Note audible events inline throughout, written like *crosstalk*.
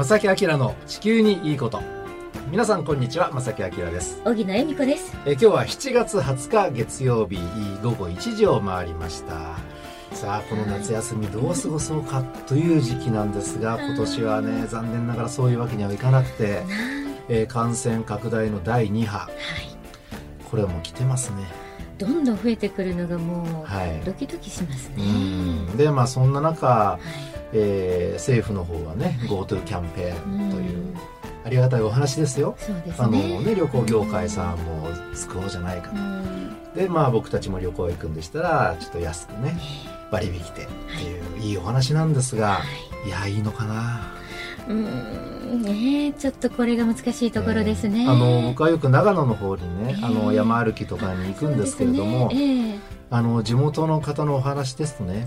正木明の地球にいいこと。皆さんこんにちは正木明です。荻野恵美子です。え今日は7月20日月曜日午後1時を回りました。さあこの夏休みどう過ごそうかという時期なんですが今年はね残念ながらそういうわけにはいかなくて、えー、感染拡大の第2波、はい、これはもう来てますね。どんどん増えてくるのがもうドキドキしますね、はい、でまあそんな中、はいえー、政府の方はね GoTo キャンペーンというありがたいお話ですよ。ですね、あのね旅行業界さんも救おうじゃないかと。でまあ僕たちも旅行行くんでしたらちょっと安くね割引でっていういいお話なんですが、はい、いやいいのかな？うん。ねちょっとこれが難しいところですね。えー、あの僕はよく長野の方にね、えー、あの山歩きとかに行くんですけれども、ね。えー、あの地元の方のお話ですとね、はい、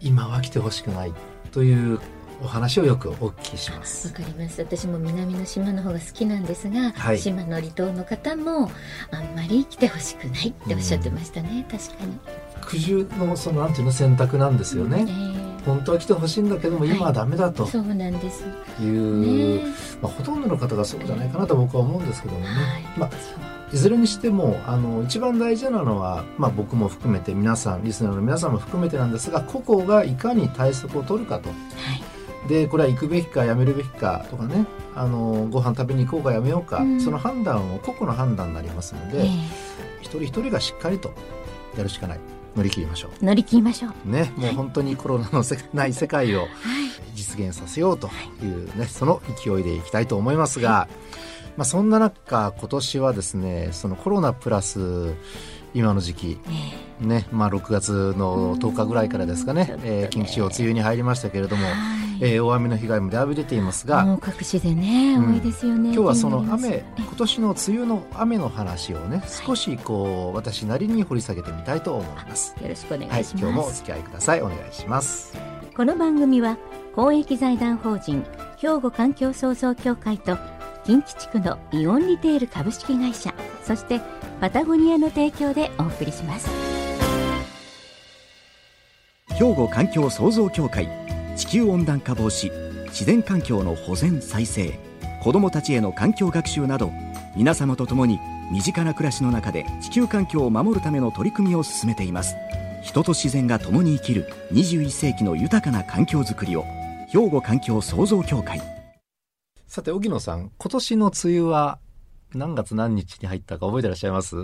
今は来てほしくないというお話をよくお聞きします。わかります。私も南の島の方が好きなんですが、はい、島の離島の方もあんまり来てほしくないっておっしゃってましたね、うん、確かに。苦渋のそのなんていうの選択なんですよね、うん。えー、本当は来てほしいんだけども今はダメだと、はい、そうなんです。いう、ね、まあ、ほとんどの方がそうじゃないかなと僕は思うんですけどもね、はい、まあいずれにしてもあの一番大事なのは、まあ、僕も含めて皆さんリスナーの皆さんも含めてなんですが個々がいかに対策を取るかと。はい。でこれは行くべきかやめるべきかとかねあのご飯食べに行こうかやめようか、うん、その判断を個々の判断になりますので、えー、一人一人がしっかりとやるしかない。乗り切りましょう。乗り切りましょう。ねもう本当にコロナのせない世界を実現させようというね、その勢いでいきたいと思いますが、はいまあ、そんな中今年はですねそのコロナプラス今の時期、えー、ねまあ、6月の10日ぐらいからですかね、ね。えー、近畿地方梅雨に入りましたけれども、はい、えー、大雨の被害もだいぶ出ていますがもう各地でね、うん、多いですよね今日はその雨今年の梅雨の雨の話をね少しこう私なりに掘り下げてみたいと思います。よろしくお願いします、はい、今日もお付き合いください。お願いします。この番組は公益財団法人兵庫環境創造協会と近畿地区のイオンリテール株式会社そしてパタゴニアの提供でお送りします。兵庫環境創造協会地球温暖化防止自然環境の保全再生子どもたちへの環境学習など皆様と共に身近な暮らしの中で地球環境を守るための取り組みを進めています。人と自然が共に生きる21世紀の豊かな環境づくりを兵庫環境創造協会。さて、荻野さん、今年の梅雨は何月何日に入ったか覚えてらっしゃいます？*laughs*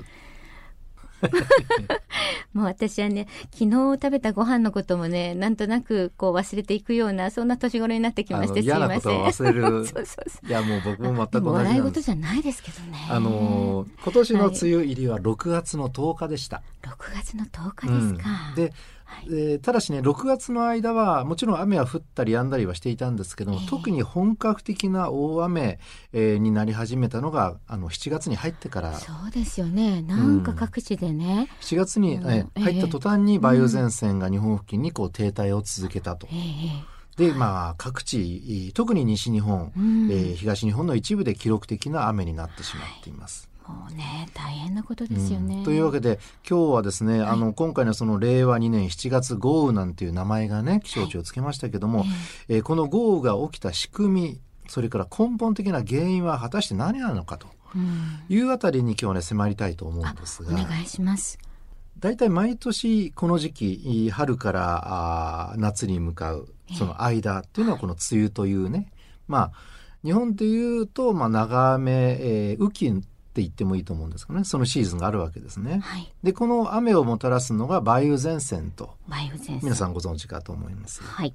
もう私はね、昨日食べたご飯のこともね、なんとなくこう忘れていくような、そんな年頃になってきまして、すいません。嫌なことを忘れる。*laughs* そうそうそういや、もう僕も全く同じなんです。笑い事じゃないですけどね。あの、今年の梅雨入りは6月の10日でした。はい、6月の10日ですか。うん、で、はい、えー、ただしね6月の間はもちろん雨は降ったり止んだりはしていたんですけども、えー、特に本格的な大雨、えー、になり始めたのがあの7月に入ってから。そうですよね。なんか各地でね、うん、7月に、えー、入った途端に梅雨前線が日本付近にこう停滞を続けたと。えーで、まあ、各地、特に西日本、うん、えー、東日本の一部で記録的な雨になってしまっています。もうね大変なことですよね、うん、というわけで今日はですね、はい、あの今回のその令和2年7月豪雨なんていう名前がね気象庁つけましたけども、はい、えー、この豪雨が起きた仕組みそれから根本的な原因は果たして何なのかというあたりに今日はね迫りたいと思うんですが、お願いします。大体毎年この時期春からあ夏に向かうその間っていうのはこの梅雨というね、まあ日本でいうと、まあ、長雨、えー、雨季って言ってもいいと思うんですけどね。そのシーズンがあるわけですね。はい、でこの雨をもたらすのが梅雨前線と梅雨前線。皆さんご存知かと思います。はい、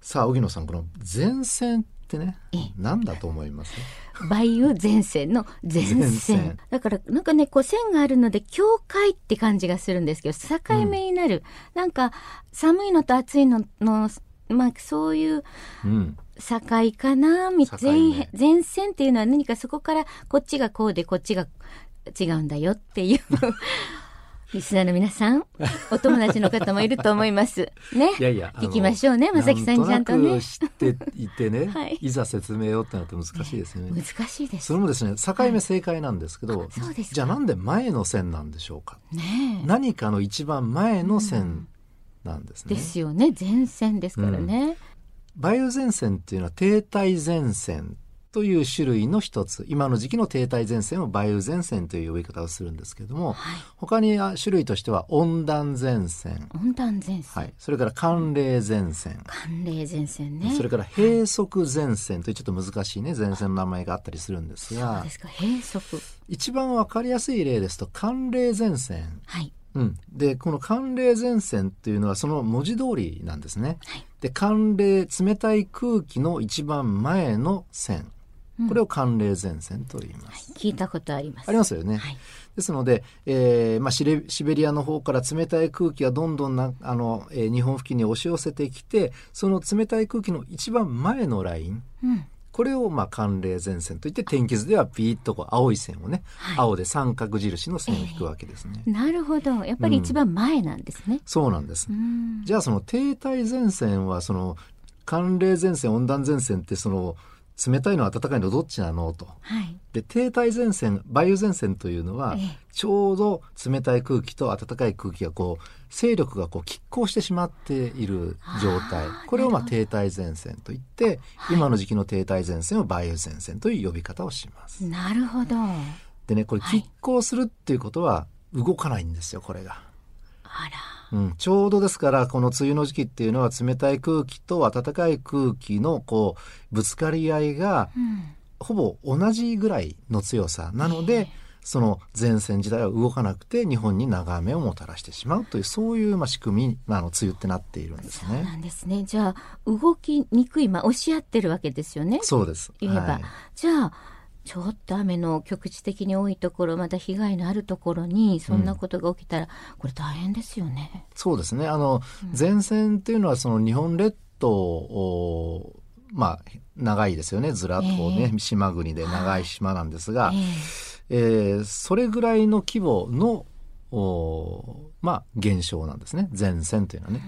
さあ荻野さんこの前線ってね何だと思います？梅雨前線の前線。だからなんかねこう線があるので境界って感じがするんですけど境目になる、うん、なんか寒いのと暑いののまあそういう、うん境かな？前前線っていうのは何かそこからこっちがこうでこっちが違うんだよっていう *laughs* リスナーの皆さん、お友達の方もいると思います。ね。いやいや、聞きましょうね、まさきさんにちゃんとね。知っていてね、*laughs* はい、いざ説明をってなって難しいですね。難しいです。それもですね、境目正解なんですけど、はい、じゃあなんで前の線なんでしょうか？ね何かの一番前の線なんですね。ですよね、前線ですからね。うん梅雨前線っていうのは停滞前線という種類の一つ。今の時期の停滞前線を梅雨前線という呼び方をするんですけれども、はい、他に種類としては温暖前線。温暖前線、はい、それから寒冷前線。寒冷前線ね。それから閉塞前線というちょっと難しいね前線の名前があったりするんですが。そうですか。閉塞。一番わかりやすい例ですと寒冷前線。はいうん、でこの寒冷前線っていうのはその文字通りなんですね。はい、で寒冷冷たい空気の一番前の線。これを寒冷前線と言います、はい、聞いたことあります。ありますよね、はい、ですので、えーまあ、シレシベリアの方から冷たい空気がどんどんなあの、えー、日本付近に押し寄せてきてその冷たい空気の一番前のライン、うんこれをまあ寒冷前線といって天気図ではピーッとこう青い線をね、はい、青で三角印の線を引くわけですね、えー、なるほど。やっぱり一番前なんですね、うん、そうなんです。じゃあその停滞前線はその寒冷前線温暖前線ってその冷たいの暖かいのどっちなの？と、はい、で停滞前線梅雨前線というのは、ええ、ちょうど冷たい空気と暖かい空気がこう勢力がこう拮抗してしまっている状態。これをまあ停滞前線といって、はい、今の時期の停滞前線を梅雨前線という呼び方をします。なるほど。でねこれ拮抗するっていうことは動かないんですよこれが。あらうん、ちょうどですからこの梅雨の時期っていうのは冷たい空気と暖かい空気のこうぶつかり合いが、ほぼ同じぐらいの強さなので、その前線自体は動かなくて日本に長雨をもたらしてしまうというそういうまあ仕組み、まあ、の梅雨ってなっているんですね。そうなんですね。じゃあ動きにくいまあ押し合ってるわけですよね。そうです。言えば、はい、じゃあちょっと雨の局地的に多いところまた被害のあるところにそんなことが起きたら、うん、これ大変ですよね。そうですね。あの、前線っていうのはその日本列島をまあ長いですよね。ずらっとね、えー、島国で長い島なんですが、えー、えー、それぐらいの規模のおまあ現象なんですね。前線というのはね。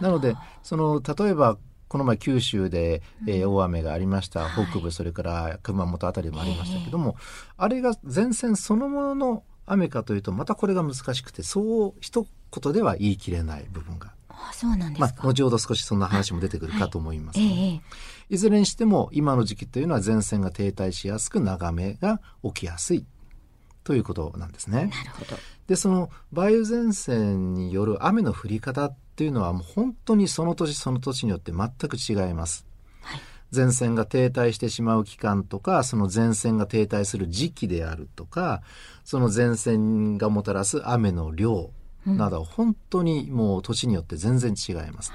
なのでその例えばこの前九州で、えー、大雨がありました、うん、北部、それから熊本あたりもありましたけども、あれが前線そのものの雨かというとまたこれが難しくてそう一言では言い切れない部分が。あそうなんですまあ、後ほど少しそんな話も出てくるかと思います、はいえいずれにしても今の時期というのは前線が停滞しやすく長めが起きやすいということなんですね。なるほどでその梅雨前線による雨の降り方っていうのはもう本当にその年その年によって全く違います。はい、前線が停滞してしまう期間とかその前線が停滞する時期であるとかその前線がもたらす雨の量など本当にもう年によって全然違います。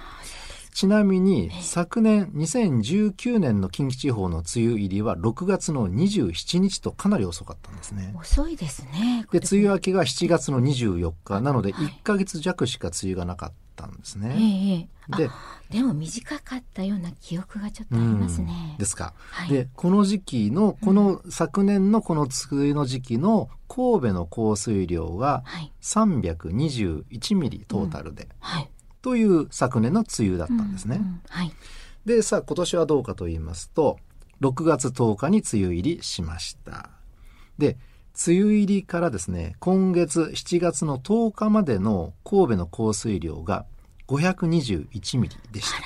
ちなみに昨年2019年の近畿地方の梅雨入りは6月の27日とかなり遅かったんですね。遅いですね。で梅雨明けが7月の24日なので1か月弱しか梅雨がなかったんですね。ええ、ででも短かったような記憶がちょっとありますね。ですか。はい、でこの時期のこの昨年のこの梅雨の時期の神戸の降水量が321ミリトータルで。うんはいという昨年の梅雨だったんですね。うんうん、はい、でさあ今年はどうかと言いますと6月10日に梅雨入りしました。で梅雨入りからですね今月7月の10日までの神戸の降水量が521ミリでした。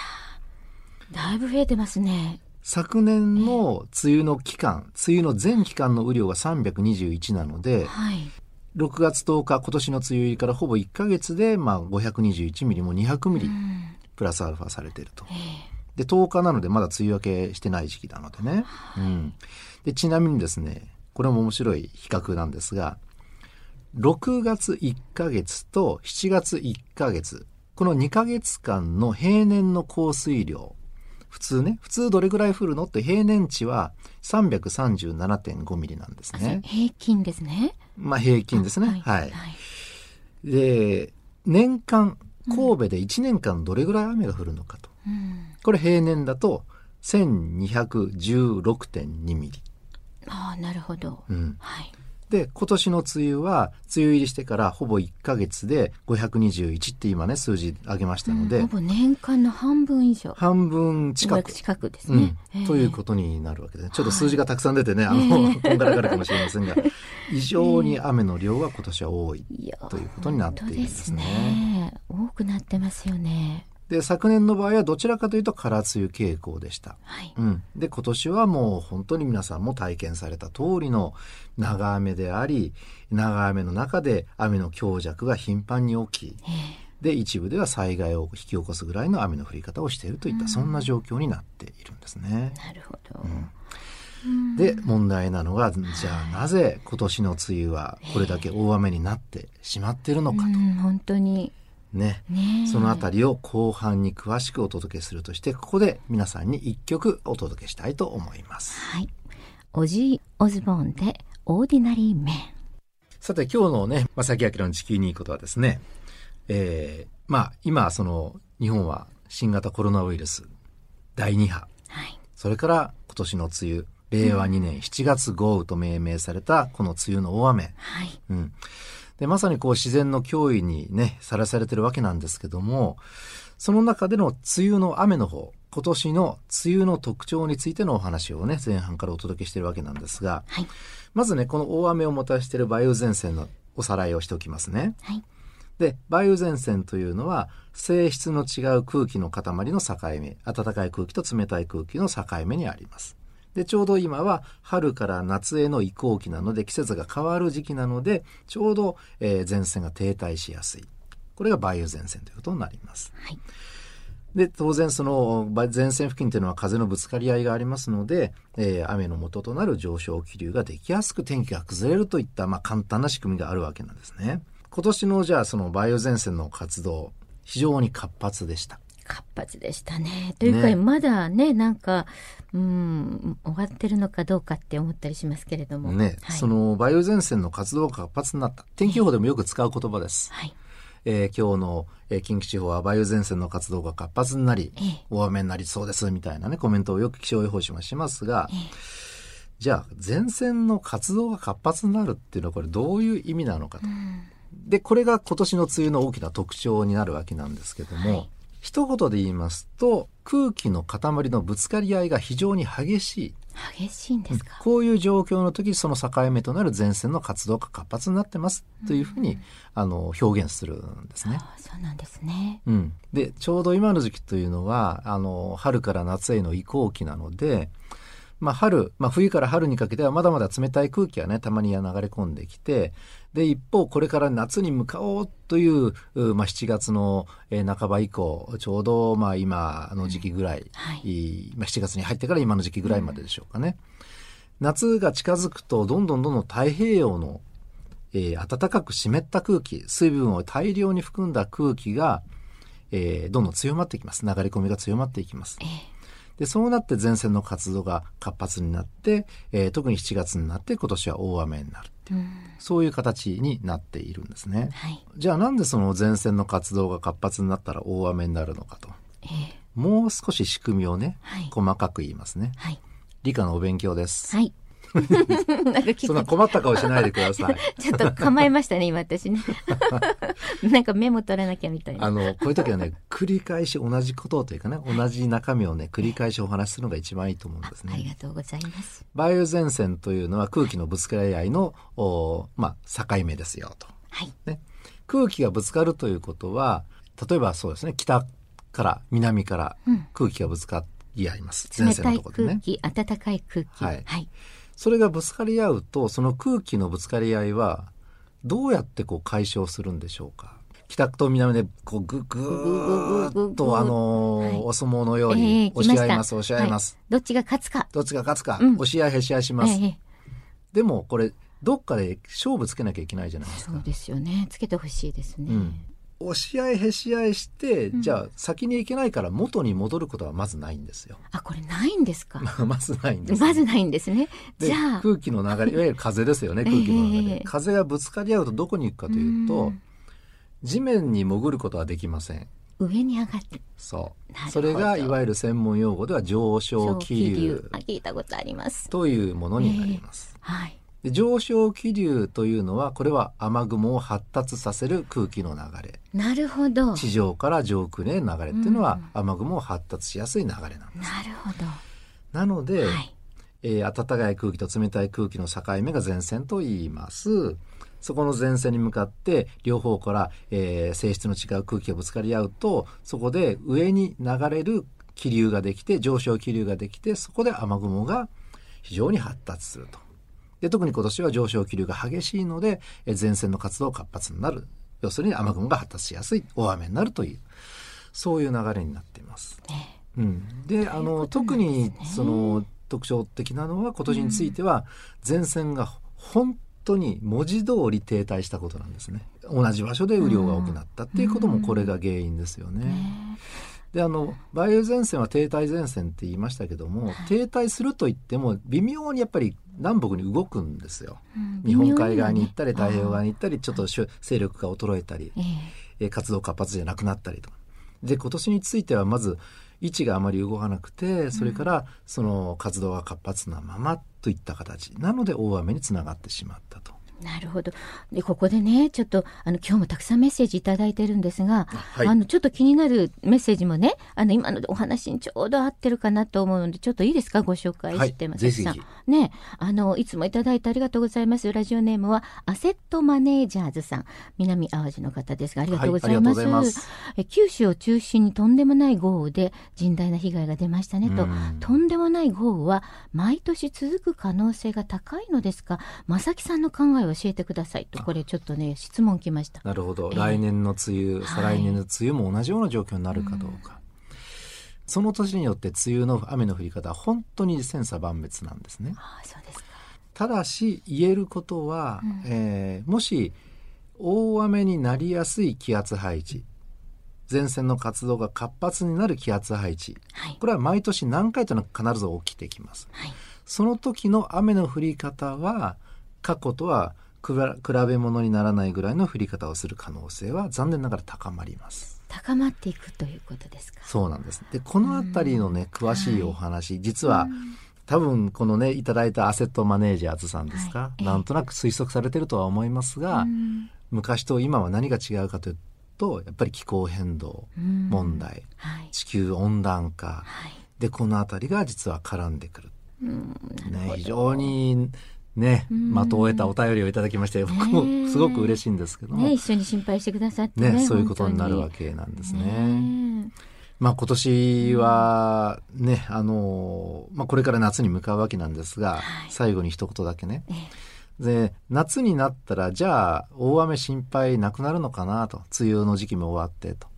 だいぶ増えてますね。昨年の梅雨の期間、梅雨の全期間の雨量が321なので、はい、6月10日今年の梅雨入りからほぼ1か月で、まあ、521ミリも200ミリプラスアルファされていると。で10日なのでまだ梅雨明けしてない時期なのでね、うん、でちなみにですねこれも面白い比較なんですが6月1か月と7月1か月この2か月間の平年の降水量普通ね普通どれぐらい降るのって平年値は337.5ミリなんですね。平均ですね。まあ平均ですね。はい、はい、で年間神戸で1年間どれぐらい雨が降るのかと、うん、これ平年だと1216.2ミリ。ああなるほど、うん、はいで、今年の梅雨は、梅雨入りしてからほぼ1か月で521って今ね、数字上げましたので。うん、ほぼ年間の半分以上。半分近く。近くですね、うん、ということになるわけで、ちょっと数字がたくさん出てね、あの、こんがらがるかもしれませんが、異常に雨の量が今年は多いということになっているんですね。ですね。多くなってますよね。で昨年の場合はどちらかというと空梅雨傾向でした、はい。うん、で今年はもう本当に皆さんも体験された通りの長雨であり長雨の中で雨の強弱が頻繁に起きで一部では災害を引き起こすぐらいの雨の降り方をしているといった、うん、そんな状況になっているんですね。なるほど、うん。で問題なのがじゃあなぜ今年の梅雨はこれだけ大雨になってしまっているのかと。本当にね、そのあたりを後半に詳しくお届けするとしてここで皆さんに一曲お届けしたいと思います。はい、オジー・オズボーンで「オーディナリー・メン」さて今日のね正木明の地球にいいことはですね、えー、まあ今その日本は新型コロナウイルス第2波、はい、それから今年の梅雨令和2年7月豪雨と命名されたこの梅雨の大雨。はい。うん。で、まさにこう自然の脅威にね、さらされてるわけなんですけども、その中での梅雨の雨の方、今年の梅雨の特徴についてのお話をね、前半からお届けしているわけなんですが、はい、まずね、この大雨をもたらしている梅雨前線のおさらいをしておきますね。はい。で、梅雨前線というのは、性質の違う空気の塊の境目、暖かい空気と冷たい空気の境目にあります。で、ちょうど今は春から夏への移行期なので、季節が変わる時期なので、ちょうど、えー、前線が停滞しやすい。これが梅雨前線ということになります。はい、で、当然その前線付近というのは風のぶつかり合いがありますので、えー、雨の元となる上昇気流ができやすく天気が崩れるといった、まあ、簡単な仕組みがあるわけなんですね。今年のじゃあその梅雨前線の活動、非常に活発でした。活発でしたね。というか、ね、まだね、なんか、うん、終わってるのかどうかって思ったりしますけれども。ね、はい、その梅雨前線の活動が活発になった。天気予報でもよく使う言葉です。はい。えー、今日の、えー、近畿地方は梅雨前線の活動が活発になり、ええ、大雨になりそうですみたいなね、コメントをよく気象予報士もしますが、え、じゃあ前線の活動が活発になるっていうのはこれどういう意味なのかと。うん、で、これが今年の梅雨の大きな特徴になるわけなんですけども、はい一言で言いますと空気の塊のぶつかり合いが非常に激しい。激しいんですか、こういう状況の時その境目となる前線の活動が活発になってますというふうに、うん、あの表現するんですね。そうなんですね、うん、でちょうど今の時期というのはあの春から夏への移行期なのでまあ、春、まあ、冬から春にかけてはまだまだ冷たい空気がねたまに流れ込んできてで一方これから夏に向かおうという、まあ、7月の半ば以降ちょうどまあ今の時期ぐらい、はい、まあ、7月に入ってから今の時期ぐらいまででしょうかね。うん、夏が近づくとどんどんどんどん太平洋の、えー、暖かく湿った空気水分を大量に含んだ空気が、えー、どんどん強まっていきます。流れ込みが強まっていきます。えーで、そうなって前線の活動が活発になって、えー、特に7月になって今年は大雨になるっていう、うん、そういう形になっているんですね。はい、じゃあなんでその前線の活動が活発になったら大雨になるのかと。えー、もう少し仕組みをね、はい、細かく言いますね。はい、理科のお勉強です。はい。なんかそんな困った顔しないでください。ちょっと構えましたね、今私ね。*laughs* なんかメモ取らなきゃみたいな。あの、こういう時はね、繰り返し同じことというかね、同じ中身をね、繰り返しお話しするのが一番いいと思うんですね。ありがとうございます。梅雨前線というのは空気のぶつかり合いの、おまあ、境目ですよと。はい。ね。空気がぶつかるということは、例えばそうですね、北から南から空気がぶつかり合います。うん、前線のところでね。冷たい空気、暖かい空気。はい。はいそれがぶつかり合うとその空気のぶつかり合いはどうやってこう解消するんでしょうか？北と南でこうぐぐーっとあのお相撲のように押し合います、押し合います、どっちが勝つか。どっちが勝つか、押し合いへし合いします、でもこれどっかで勝負つけなきゃいけないじゃないですか。そうですよね。つけてほしいですね、押し合いへし合いして、うん、じゃあ先に行けないから元に戻ることはまずないんですよ。あこれないんですか？*laughs* まずないんです、ね、まずないんですね。じゃあ。空気の流れいわゆる風ですよね *laughs* 空気の流れ、えー、風がぶつかり合うとどこに行くかというと、う地面に潜ることはできません。上に上がって。そう。それがいわゆる専門用語では上昇気流。聞いたことあります。というものになります、えー、はいで上昇気流というのはこれは雨雲を発達させる空気の流れ。なるほど。地上から上空への流れっていうのは、雨雲を発達しやすい流れなんです。なるほど。なので、はい、えー、暖かい空気と冷たい空気の境目が前線と言います。そこの前線に向かって両方から、えー、性質の違う空気がぶつかり合うとそこで上に流れる気流ができて上昇気流ができてそこで雨雲が非常に発達すると。で特に今年は上昇気流が激しいので前線の活動活発になる。要するに雨雲が発達しやすい大雨になるという。そういう流れになっています。うん、であの、特にその特徴的なのは今年については前線が本当に文字通り停滞したことなんですね。同じ場所で雨量が多くなったっていうこともこれが原因ですよね。であの梅雨前線は停滞前線って言いましたけども、停滞すると言っても微妙にやっぱり南北に動くんですよ、うん、日本海側に行ったり、太平洋側に行ったりちょっと勢力が衰えたり、えー、活動活発じゃなくなったりと。で今年についてはまず位置があまり動かなくてそれからその活動が活発なままといった形。なので大雨につながってしまったと。なるほど。で、ここでね、ちょっと、あの、今日もたくさんメッセージいただいてるんですが、はい、あの、ちょっと気になるメッセージもね、あの、今のお話にちょうど合ってるかなと思うので、ちょっといいですか？ご紹介してます、さん。ね、あの、いつもいただいてありがとうございます。ラジオネームは、アセットマネージャーズさん。南淡路の方ですが、ありがとうございます。はい、ますえ九州を中心にとんでもない豪雨で甚大な被害が出ましたねと、とんでもない豪雨は毎年続く可能性が高いのですか？正木さんの考えを教えてください。とこれちょっとね質問来ました。なるほど、えー、来年の梅雨再来年の梅雨も同じような状況になるかどうか、はい、その年によって梅雨の雨の降り方は本当に千差万別なんですね。あそうですか。ただし言えることは、うん、えー、もし大雨になりやすい気圧配置前線の活動が活発になる気圧配置、はい、これは毎年何回となく必ず起きてきます、はい、その時の雨の降り方は過去とは比べ物にならないぐらいの降り方をする可能性は残念ながら高まります。高まっていくということですか？そうなんです。でこの辺りのね詳しいお話、はい、実は多分このねいただいたアセットマネージャーズさんですか、はい、なんとなく推測されてるとは思いますが昔と今は何が違うかというとやっぱり気候変動問題、はい、地球温暖化、でこの辺りが実は絡んでくる。ね、非常にね、的を得たお便りをいただきまして、僕もすごく嬉しいんですけども。ね、一緒に心配してくださってね、ねそういうことになるわけなんですね。まあ今年はね、あの、まあこれから夏に向かうわけなんですが、はい、最後に一言だけね。で、夏になったら、じゃあ大雨心配なくなるのかなと。梅雨の時期も終わってと。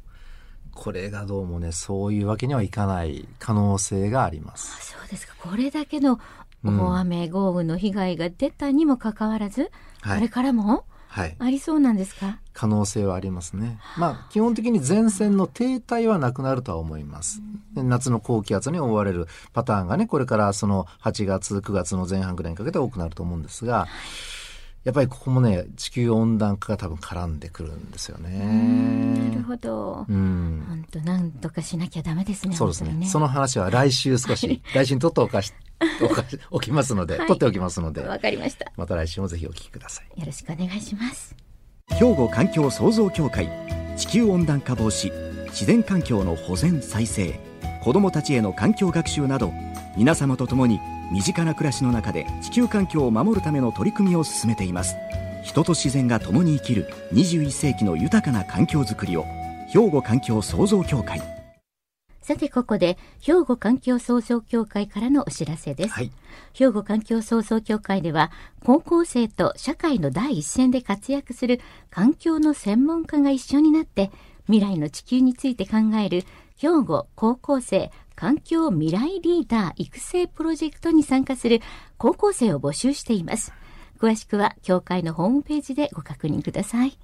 これがどうもね、そういうわけにはいかない可能性があります。そうですか。これだけの大雨、豪雨の被害が出たにもかかわらず、はい、これからもはい、ありそうなんですか？可能性はありますね。まあ、基本的に前線の停滞はなくなるとは思います。夏の高気圧に覆われるパターンがね、これからその8月、9月の前半ぐらいにかけて多くなると思うんですが、やっぱりここもね地球温暖化が多分絡んでくるんですよね。なるほど。うん。本当なんとかしなきゃダメですね。そうですね。ねその話は来週少し、来週にとっておかしおか *laughs* しおきますので、はい、取っておきますので。わかりました。また来週もぜひお聞きください。よろしくお願いします。兵庫環境創造協会地球温暖化防止自然環境の保全再生子どもたちへの環境学習など皆様と共に身近な暮らしの中で地球環境を守るための取り組みを進めています人と自然が共に生きる21世紀の豊かな環境づくりを兵庫環境創造協会さてここで兵庫環境創造協会からのお知らせです、はい、兵庫環境創造協会では高校生と社会の第一線で活躍する環境の専門家が一緒になって未来の地球について考える兵庫高校生環境未来リーダー育成プロジェクトに参加する高校生を募集しています。詳しくは協会のホームページでご確認ください。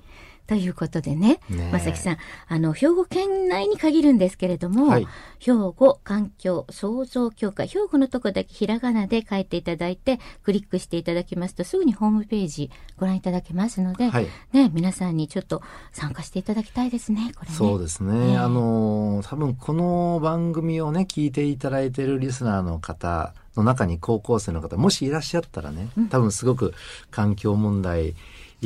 ということでね、ねまさきさん、あの、兵庫県内に限るんですけれども、はい、兵庫環境創造協会、兵庫のとこだけひらがなで書いていただいて、クリックしていただきますと、すぐにホームページご覧いただけますので、はい、ね、皆さんにちょっと参加していただきたいですね、これね。そうですね。あの、多分この番組をね、聞いていただいているリスナーの方、の中に高校生の方もしいらっしゃったらね、多分すごく環境問題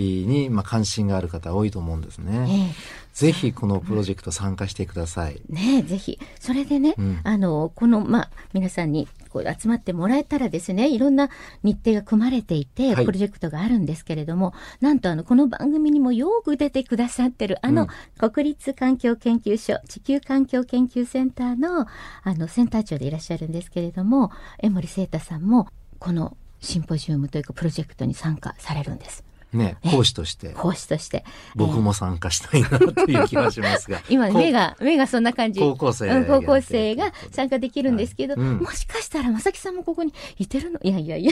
に、まあ、関心がある方多いと思うんですね。ぜひこのプロジェクト参加してください。ねぜひ。それでね、うん、あの、この、まあ、皆さんにこう集まってもらえたらですね、いろんな日程が組まれていて、プロジェクトがあるんですけれども、はい、なんとあの、この番組にもよく出てくださってる、あの、国立環境研究所、地球環境研究センターの、あの、センター長でいらっしゃるんですけれども、江森聖太さんも、このシンポジウムというかプロジェクトに参加されるんです。ね、講師として。講師として。僕も参加したいなっていう気がしますが。*laughs* 今、目が、目がそんな感じ。高校生、うん。高校生が参加できるんですけど、もしかしたら、まさきさんもここにいてるの？いやいやいや、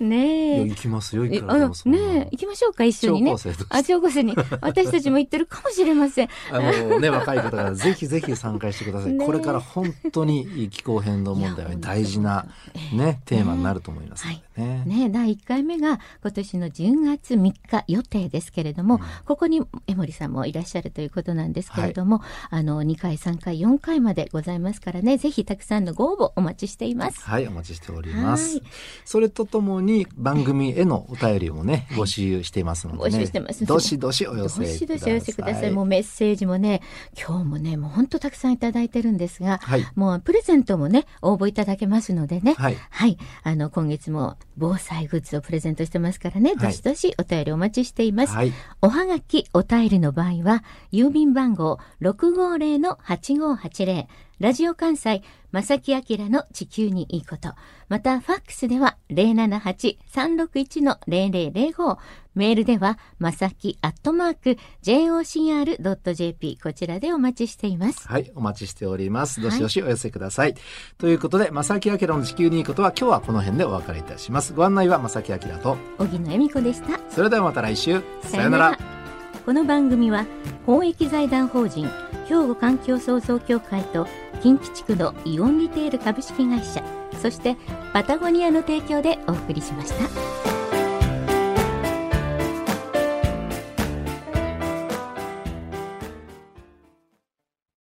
ねえ。行きますよ、行くらねえ、行きましょうか、一緒にね。あ、高校生に。私たちも行ってるかもしれません。あのね、若い方がぜひぜひ参加してください。これから本当に気候変動問題は大事な、ね、テーマになると思いますね。ね、ね、第1回目が今年の10月3日予定ですけれども、うん、ここに江森さんもいらっしゃるということなんですけれども、はい、あの2回3回4回までございますからねぜひたくさんのご応募お待ちしています。はいお待ちしております。それとともに番組へのお便りもね募集していますので、ね、募集してます。どしどしお寄せどしどしお寄せくださいもうメッセージもね今日もねもう本当たくさんいただいてるんですが、はい、もうプレゼントもね応募いただけますのでね。はい、はい、あの今月も防災グッズをプレゼントしてますからね、どしどしお便りお待ちしています。はい、おはがき、お便りの場合は、郵便番号650-8580、ラジオ関西、正木明の地球にいいこと。また、ファックスでは078-361-0005。メールでは、まさきアットマーク jocr.jp こちらでお待ちしています。はい、お待ちしております。どしどしお寄せください。はい、ということで、まさきあきらの地球にいいことは今日はこの辺でお別れいたします。ご案内はまさきあきらと、小木野恵美子でした。それではまた来週。さよなら。この番組は、公益財団法人、兵庫環境創造協会と、近畿地区のイオンリテール株式会社、そしてパタゴニアの提供でお送りしました。